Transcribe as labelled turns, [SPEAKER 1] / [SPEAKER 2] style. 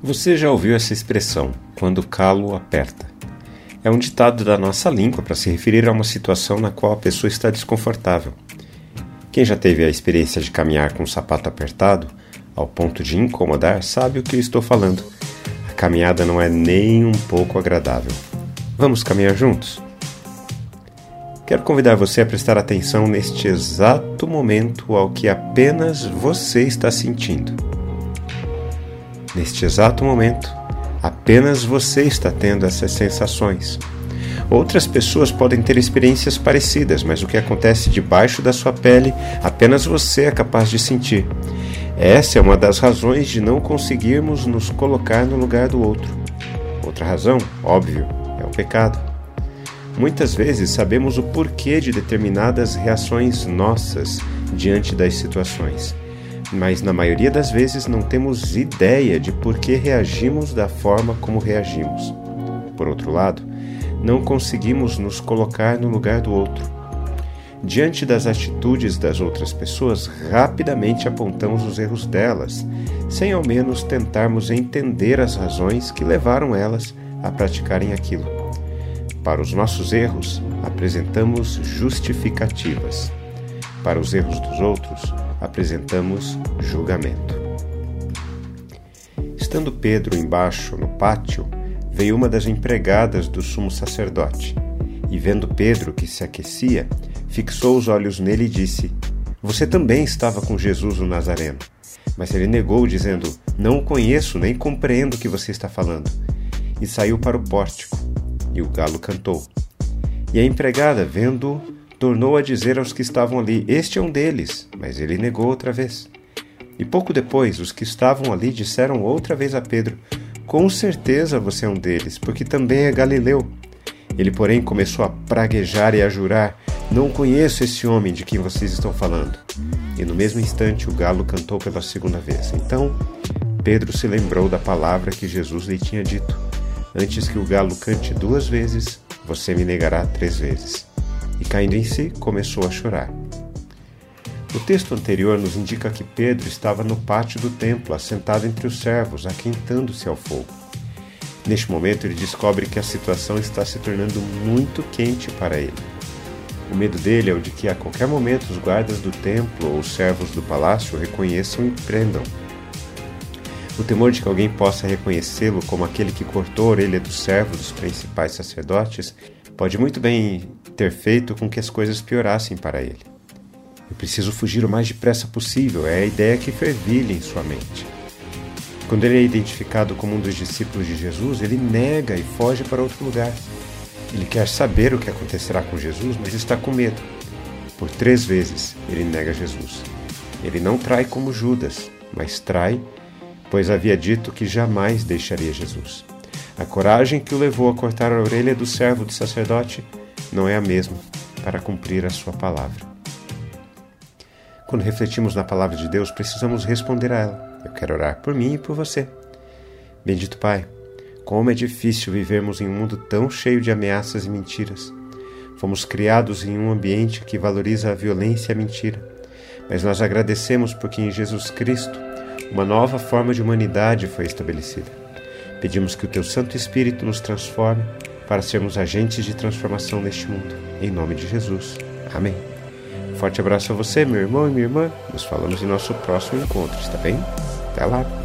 [SPEAKER 1] Você já ouviu essa expressão, quando o calo aperta? É um ditado da nossa língua para se referir a uma situação na qual a pessoa está desconfortável. Quem já teve a experiência de caminhar com o sapato apertado, ao ponto de incomodar, sabe o que eu estou falando. A caminhada não é nem um pouco agradável. Vamos caminhar juntos? Quero convidar você a prestar atenção neste exato momento ao que apenas você está sentindo. Neste exato momento, apenas você está tendo essas sensações. Outras pessoas podem ter experiências parecidas, mas o que acontece debaixo da sua pele, apenas você é capaz de sentir. Essa é uma das razões de não conseguirmos nos colocar no lugar do outro. Outra razão, óbvio, é o pecado. Muitas vezes sabemos o porquê de determinadas reações nossas diante das situações mas na maioria das vezes não temos ideia de por que reagimos da forma como reagimos. Por outro lado, não conseguimos nos colocar no lugar do outro. Diante das atitudes das outras pessoas, rapidamente apontamos os erros delas, sem ao menos tentarmos entender as razões que levaram elas a praticarem aquilo. Para os nossos erros, apresentamos justificativas. Para os erros dos outros, apresentamos julgamento. Estando Pedro embaixo no pátio, veio uma das empregadas do sumo sacerdote, e vendo Pedro que se aquecia, fixou os olhos nele e disse: Você também estava com Jesus o Nazareno. Mas ele negou, dizendo: Não o conheço, nem compreendo o que você está falando. E saiu para o pórtico, e o galo cantou. E a empregada, vendo tornou a dizer aos que estavam ali: Este é um deles. Mas ele negou outra vez. E pouco depois, os que estavam ali disseram outra vez a Pedro: Com certeza você é um deles, porque também é galileu. Ele, porém, começou a praguejar e a jurar: Não conheço esse homem de quem vocês estão falando. E no mesmo instante o galo cantou pela segunda vez. Então Pedro se lembrou da palavra que Jesus lhe tinha dito: Antes que o galo cante duas vezes, você me negará três vezes e, caindo em si, começou a chorar. O texto anterior nos indica que Pedro estava no pátio do templo, assentado entre os servos, aquentando-se ao fogo. Neste momento, ele descobre que a situação está se tornando muito quente para ele. O medo dele é o de que a qualquer momento os guardas do templo ou os servos do palácio o reconheçam e prendam. O temor de que alguém possa reconhecê-lo como aquele que cortou a orelha dos servos dos principais sacerdotes pode muito bem ter feito com que as coisas piorassem para ele. Eu preciso fugir o mais depressa possível, é a ideia que fervilha em sua mente. Quando ele é identificado como um dos discípulos de Jesus, ele nega e foge para outro lugar. Ele quer saber o que acontecerá com Jesus, mas está com medo. Por três vezes ele nega Jesus. Ele não trai como Judas, mas trai, pois havia dito que jamais deixaria Jesus. A coragem que o levou a cortar a orelha do servo de sacerdote não é a mesma para cumprir a sua palavra. Quando refletimos na palavra de Deus, precisamos responder a ela. Eu quero orar por mim e por você. Bendito Pai, como é difícil vivermos em um mundo tão cheio de ameaças e mentiras. Fomos criados em um ambiente que valoriza a violência e a mentira. Mas nós agradecemos porque em Jesus Cristo uma nova forma de humanidade foi estabelecida. Pedimos que o Teu Santo Espírito nos transforme para sermos agentes de transformação neste mundo. Em nome de Jesus. Amém. Forte abraço a você, meu irmão e minha irmã. Nos falamos em nosso próximo encontro, está bem? Até lá.